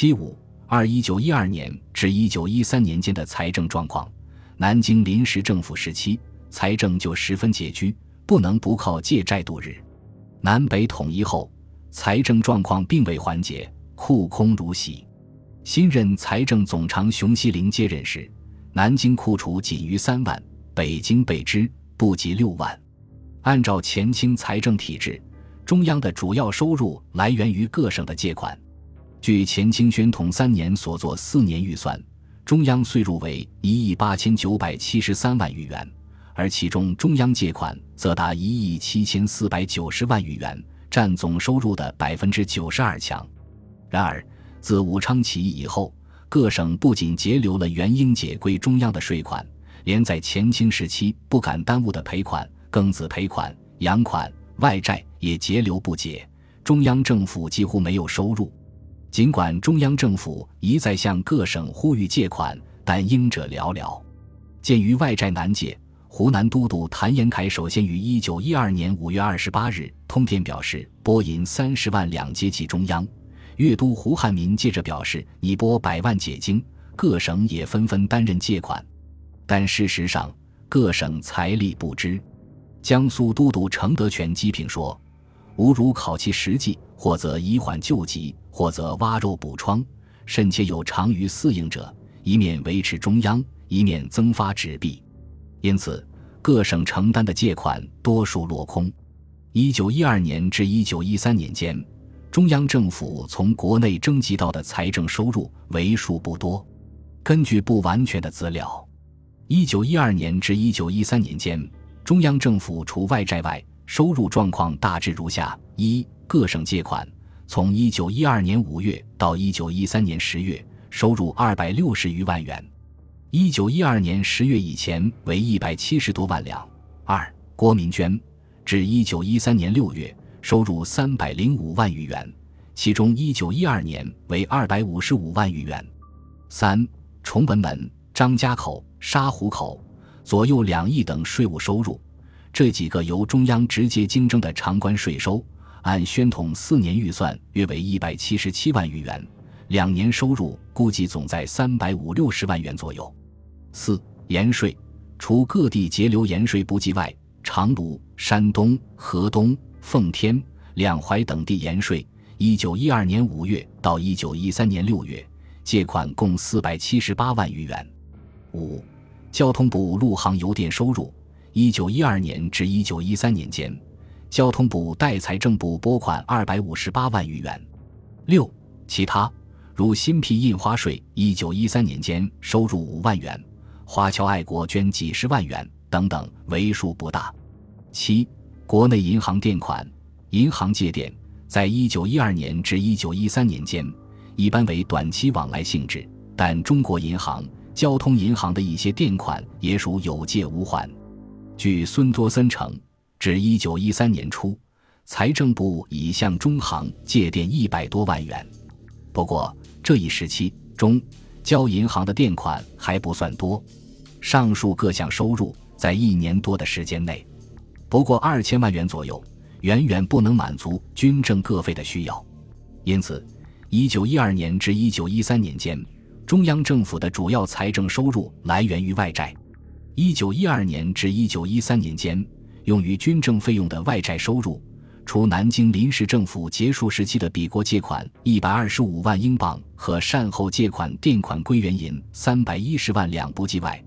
七五二一九一二年至一九一三年间的财政状况，南京临时政府时期财政就十分拮据，不能不靠借债度日。南北统一后，财政状况并未缓解，库空如洗。新任财政总长熊希龄接任时，南京库储仅余三万，北京备支不及六万。按照前清财政体制，中央的主要收入来源于各省的借款。据前清宣统三年所作四年预算，中央税入为一亿八千九百七十三万余元，而其中中央借款则达一亿七千四百九十万余元，占总收入的百分之九十二强。然而，自武昌起义以后，各省不仅截留了元英解归中央的税款，连在前清时期不敢耽误的赔款、庚子赔款、洋款、外债也截留不解，中央政府几乎没有收入。尽管中央政府一再向各省呼吁借款，但应者寥寥。鉴于外债难借，湖南都督谭延闿首先于一九一二年五月二十八日通电表示，拨银三十万两接济中央。粤都胡汉民接着表示拟拨百万解经，各省也纷纷担任借款，但事实上各省财力不支。江苏都督程德全讥评说：“吾如考其实际，或则以缓救急，或则挖肉补疮，甚且有长于四应者，一面维持中央，一面增发纸币。因此，各省承担的借款多数落空。一九一二年至一九一三年间。”中央政府从国内征集到的财政收入为数不多。根据不完全的资料，一九一二年至一九一三年间，中央政府除外债外，收入状况大致如下：一、各省借款，从一九一二年五月到一九一三年十月，收入二百六十余万元；一九一二年十月以前为一百七十多万两。二、郭民捐，至一九一三年六月。收入三百零五万余元，其中一九一二年为二百五十五万余元。三崇文门、张家口、沙湖口左右两翼等税务收入，这几个由中央直接经征的常关税收，按宣统四年预算约为一百七十七万余元，两年收入估计总在三百五六十万元左右。四盐税，除各地节流盐税不计外，长芦、山东、河东。奉天、两淮等地盐税，一九一二年五月到一九一三年六月，借款共四百七十八万余元。五、交通部陆航邮电收入，一九一二年至一九一三年间，交通部代财政部拨款二百五十八万余元。六、其他如新批印花税，一九一三年间收入五万元，华侨爱国捐几十万元等等，为数不大。七。国内银行垫款，银行借垫，在一九一二年至一九一三年间，一般为短期往来性质，但中国银行、交通银行的一些垫款也属有借无还。据孙多森称，至一九一三年初，财政部已向中行借垫一百多万元。不过这一时期，中交银行的垫款还不算多。上述各项收入在一年多的时间内。不过二千万元左右，远远不能满足军政各费的需要。因此，一九一二年至一九一三年间，中央政府的主要财政收入来源于外债。一九一二年至一九一三年间，用于军政费用的外债收入，除南京临时政府结束时期的比国借款一百二十五万英镑和善后借款垫款归元银三百一十万两不计外，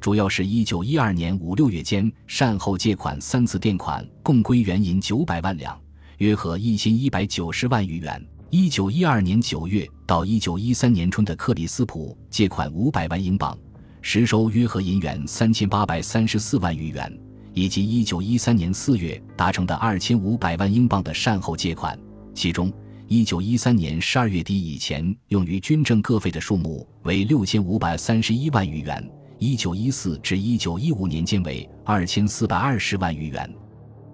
主要是一九一二年五六月间善后借款三次垫款，共归元银九百万两，约合一千一百九十万余元。一九一二年九月到一九一三年春的克里斯普借款五百万英镑，实收约合银元三千八百三十四万余元，以及一九一三年四月达成的二千五百万英镑的善后借款，其中一九一三年十二月底以前用于军政各费的数目为六千五百三十一万余元。一九一四至一九一五年间为二千四百二十万余元，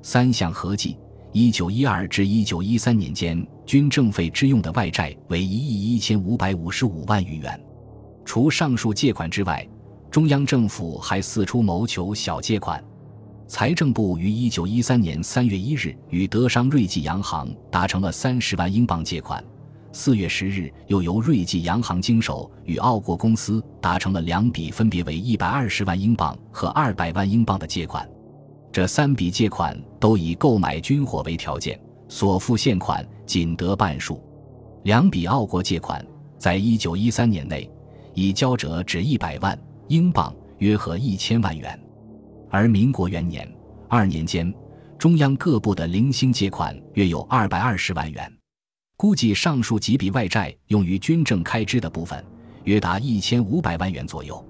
三项合计，一九一二至一九一三年间军政费支用的外债为一亿一千五百五十五万余元。除上述借款之外，中央政府还四处谋求小借款。财政部于一九一三年三月一日与德商瑞济洋行达成了三十万英镑借款，四月十日，又由瑞记洋行经手与澳国公司达成了两笔分别为一百二十万英镑和二百万英镑的借款。这三笔借款都以购买军火为条件，所付现款仅得半数。两笔澳国借款在一九一三年内已交折只一百万英镑，约合一千万元。而民国元年二年间，中央各部的零星借款约有二百二十万元。估计上述几笔外债用于军政开支的部分，约达一千五百万元左右。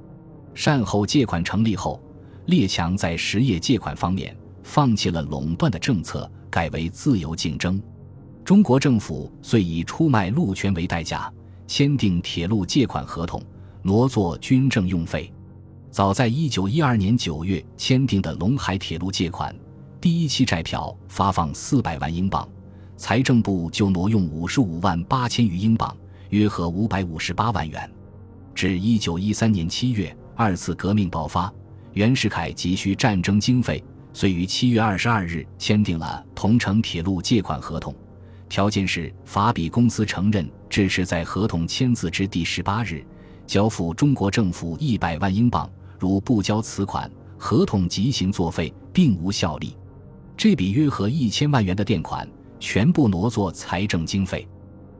善后借款成立后，列强在实业借款方面放弃了垄断的政策，改为自由竞争。中国政府遂以出卖路权为代价，签订铁路借款合同，挪作军政用费。早在一九一二年九月签订的陇海铁路借款，第一期债票发放四百万英镑。财政部就挪用五十五万八千余英镑，约合五百五十八万元。至一九一三年七月，二次革命爆发，袁世凯急需战争经费，遂于七月二十二日签订了同城铁路借款合同，条件是法比公司承认支持在合同签字之第十八日交付中国政府一百万英镑，如不交此款，合同即行作废，并无效力。这笔约合一千万元的垫款。全部挪作财政经费，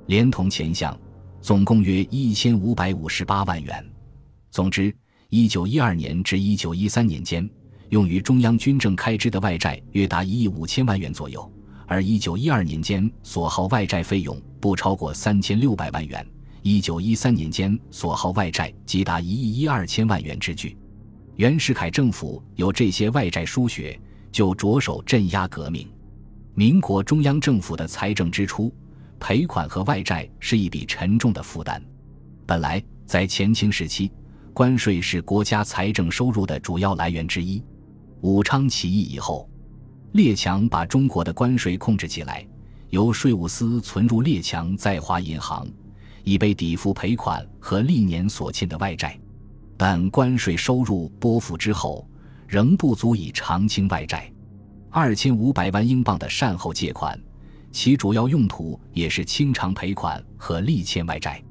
连同前项，总共约一千五百五十八万元。总之，一九一二年至一九一三年间，用于中央军政开支的外债约达一亿五千万元左右，而一九一二年间所耗外债费用不超过三千六百万元，一九一三年间所耗外债即达一亿一二千万元之巨。袁世凯政府有这些外债输血，就着手镇压革命。民国中央政府的财政支出、赔款和外债是一笔沉重的负担。本来在前清时期，关税是国家财政收入的主要来源之一。武昌起义以后，列强把中国的关税控制起来，由税务司存入列强在华银行，以备抵付赔款和历年所欠的外债。但关税收入拨付之后，仍不足以偿清外债。二千五百万英镑的善后借款，其主要用途也是清偿赔款和利欠外债。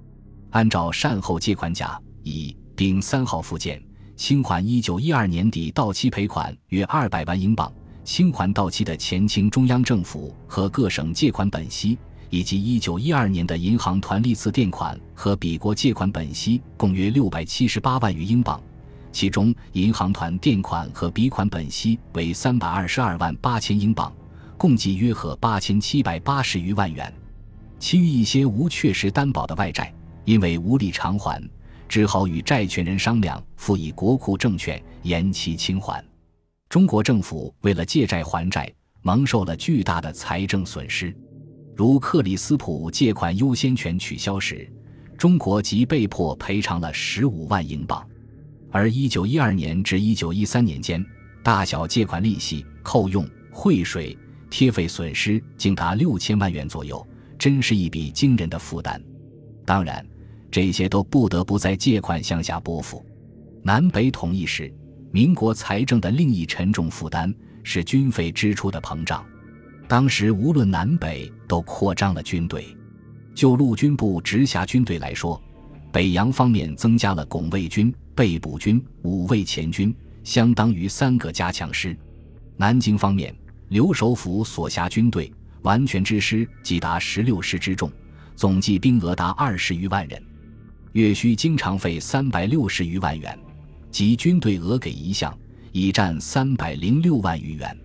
按照善后借款甲乙丙三号附件，清还一九一二年底到期赔款约二百万英镑，清还到期的前清中央政府和各省借款本息，以及一九一二年的银行团历次垫款和比国借款本息，共约六百七十八万余英镑。其中，银行团垫款和笔款本息为三百二十二万八千英镑，共计约合八千七百八十余万元。其余一些无确实担保的外债，因为无力偿还，只好与债权人商量，付以国库证券延期清还。中国政府为了借债还债，蒙受了巨大的财政损失。如克里斯普借款优先权取消时，中国即被迫赔偿了十五万英镑。而一九一二年至一九一三年间，大小借款利息、扣用、汇水、贴费损失竟达六千万元左右，真是一笔惊人的负担。当然，这些都不得不在借款项下拨付。南北统一时，民国财政的另一沉重负担是军费支出的膨胀。当时无论南北都扩张了军队。就陆军部直辖军队来说，北洋方面增加了拱卫军。被捕军五位前军，相当于三个加强师。南京方面，刘守府所辖军队完全之师即达十六师之众，总计兵额达二十余万人，月需经常费三百六十余万元，即军队额给一项已占三百零六万余元。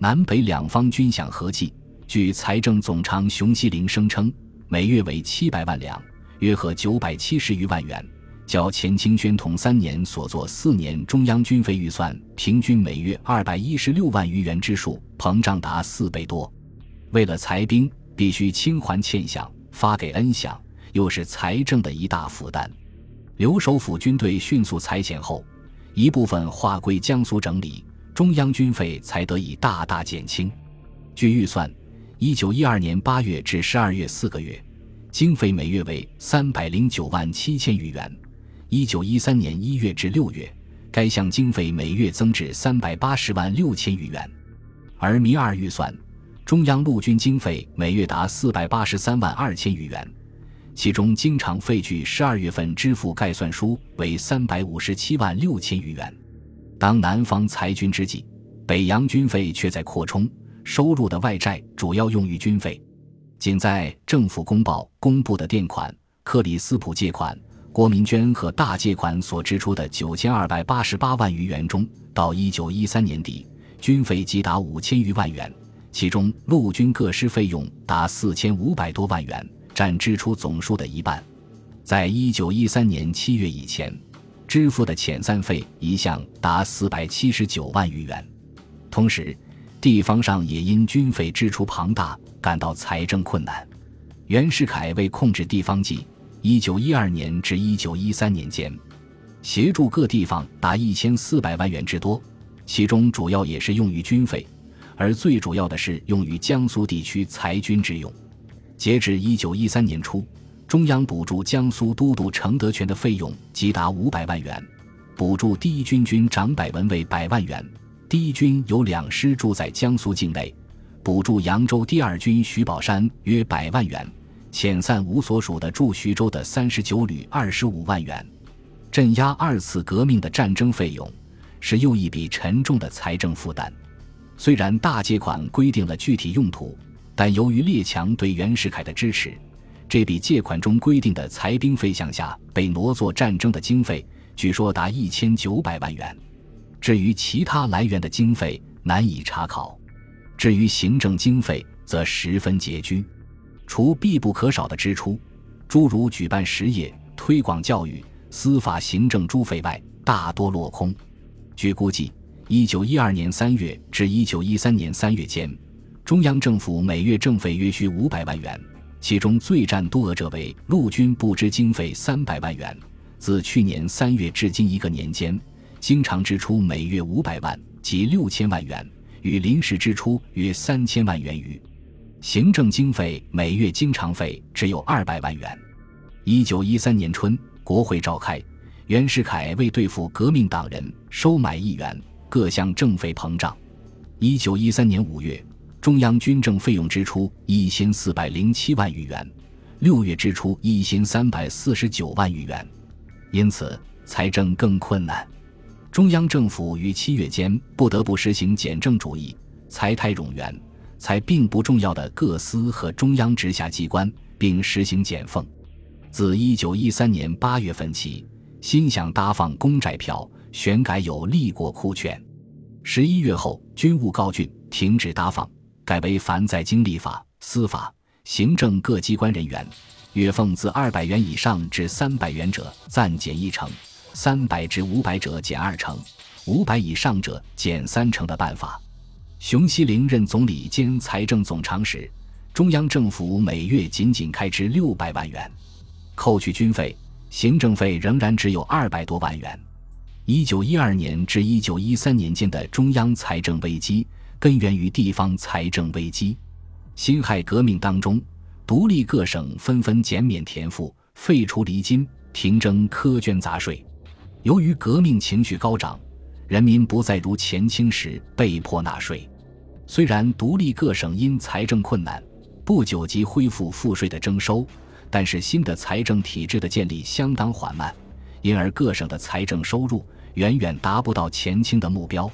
南北两方军饷合计，据财政总长熊希龄声称，每月为七百万两，约合九百七十余万元。较前清宣统三年所作四年中央军费预算平均每月二百一十六万余元之数膨胀达四倍多。为了裁兵，必须清还欠饷，发给恩饷，又是财政的一大负担。留守府军队迅速裁减后，一部分划归江苏整理，中央军费才得以大大减轻。据预算，一九一二年八月至十二月四个月，经费每月为三百零九万七千余元。一九一三年一月至六月，该项经费每月增至三百八十万六千余元，而弥二预算，中央陆军经费每月达四百八十三万二千余元，其中经常费据十二月份支付概算书为三百五十七万六千余元。当南方裁军之际，北洋军费却在扩充，收入的外债主要用于军费。仅在政府公报公布的垫款、克里斯普借款。国民捐和大借款所支出的九千二百八十八万余元中，到一九一三年底，军费即达五千余万元，其中陆军各师费用达四千五百多万元，占支出总数的一半。在一九一三年七月以前，支付的遣散费一项达四百七十九万余元。同时，地方上也因军费支出庞大，感到财政困难。袁世凯为控制地方计。一九一二年至一九一三年间，协助各地方达一千四百万元之多，其中主要也是用于军费，而最主要的是用于江苏地区裁军之用。截至一九一三年初，中央补助江苏都督程德全的费用即达五百万元，补助第一军军长百文为百万元。第一军有两师驻在江苏境内，补助扬州第二军徐宝山约百万元。遣散无所属的驻徐州的三十九旅二十五万元，镇压二次革命的战争费用，是又一笔沉重的财政负担。虽然大借款规定了具体用途，但由于列强对袁世凯的支持，这笔借款中规定的裁兵费项下被挪作战争的经费，据说达一千九百万元。至于其他来源的经费，难以查考。至于行政经费，则十分拮据。除必不可少的支出，诸如举办实业、推广教育、司法行政诸费外，大多落空。据估计，一九一二年三月至一九一三年三月间，中央政府每月政费约需五百万元，其中最占多额者为陆军不支经费三百万元。自去年三月至今一个年间，经常支出每月五百万，及六千万元，与临时支出约三千万元余。行政经费每月经常费只有二百万元。一九一三年春，国会召开，袁世凯为对付革命党人，收买议员，各项政费膨胀。一九一三年五月，中央军政费用支出一千四百零七万余元，六月支出一千三百四十九万余元，因此财政更困难。中央政府于七月间不得不实行简政主义，财泰冗员。才并不重要的各司和中央直辖机关，并实行减俸。自一九一三年八月份起，新想搭放公债票，选改有立国库券。十一月后，军务告竣，停止搭放，改为凡在经历法、司法、行政各机关人员，月俸自二百元以上至三百元者暂减一成，三百至五百者减二成，五百以上者减三成的办法。熊希龄任总理兼财政总长时，中央政府每月仅仅开支六百万元，扣去军费，行政费仍然只有二百多万元。一九一二年至一九一三年间的中央财政危机，根源于地方财政危机。辛亥革命当中，独立各省纷纷减免田赋，废除厘金，停征苛捐杂税。由于革命情绪高涨。人民不再如前清时被迫纳税，虽然独立各省因财政困难，不久即恢复赋税的征收，但是新的财政体制的建立相当缓慢，因而各省的财政收入远远达不到前清的目标。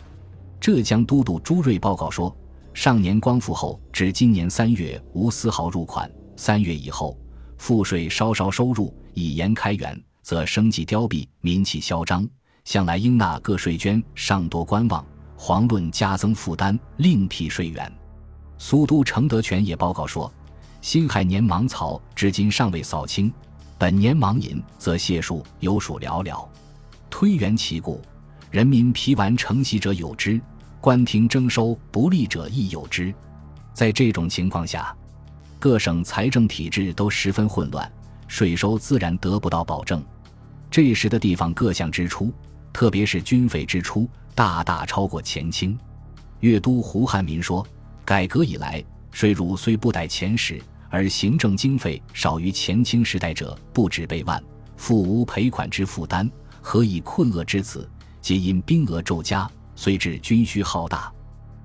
浙江都督朱瑞报告说，上年光复后至今年三月无丝毫入款，三月以后赋税稍稍收入，以延开元，则生计凋敝，民气嚣张。向来应纳各税捐尚多观望，遑论加增负担，另辟税源。苏都承德全也报告说，辛亥年芒草至今尚未扫清，本年芒银则谢数有数寥寥。推原其故，人民疲顽承袭者有之，官厅征收不利者亦有之。在这种情况下，各省财政体制都十分混乱，税收自然得不到保证。这时的地方各项支出。特别是军费支出大大超过前清。粤都胡汉民说：“改革以来，税入虽不逮前时，而行政经费少于前清时代者不止倍万，复无赔款之负担，何以困厄之此？皆因兵额骤加，虽致军需浩大。”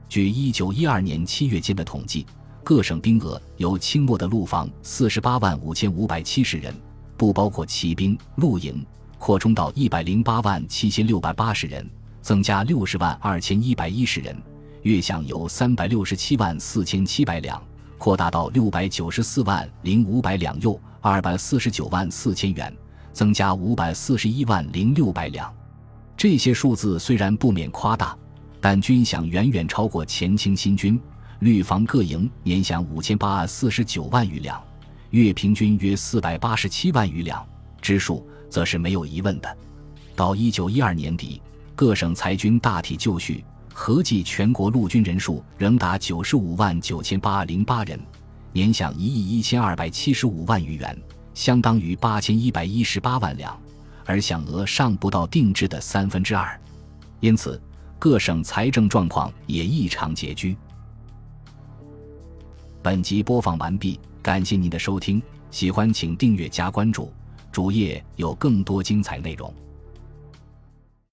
据一九一二年七月间的统计，各省兵额由清末的陆防四十八万五千五百七十人，不包括骑兵、陆营，扩充到一百零八万七千六百八十人，增加六十万二千一百一十人；月饷由三百六十七万四千七百两，扩大到六百九十四万零五百两，又二百四十九万四千元，增加五百四十一万零六百两。这些数字虽然不免夸大，但军饷远远超过前清新军。绿防各营年饷五千八百四十九万余两，月平均约四百八十七万余两，支数则是没有疑问的。到一九一二年底，各省裁军大体就绪，合计全国陆军人数仍达九十五万九千八零八人，年饷一亿一千二百七十五万余元，相当于八千一百一十八万两，而饷额尚不到定制的三分之二，因此各省财政状况也异常拮据。本集播放完毕，感谢您的收听，喜欢请订阅加关注，主页有更多精彩内容。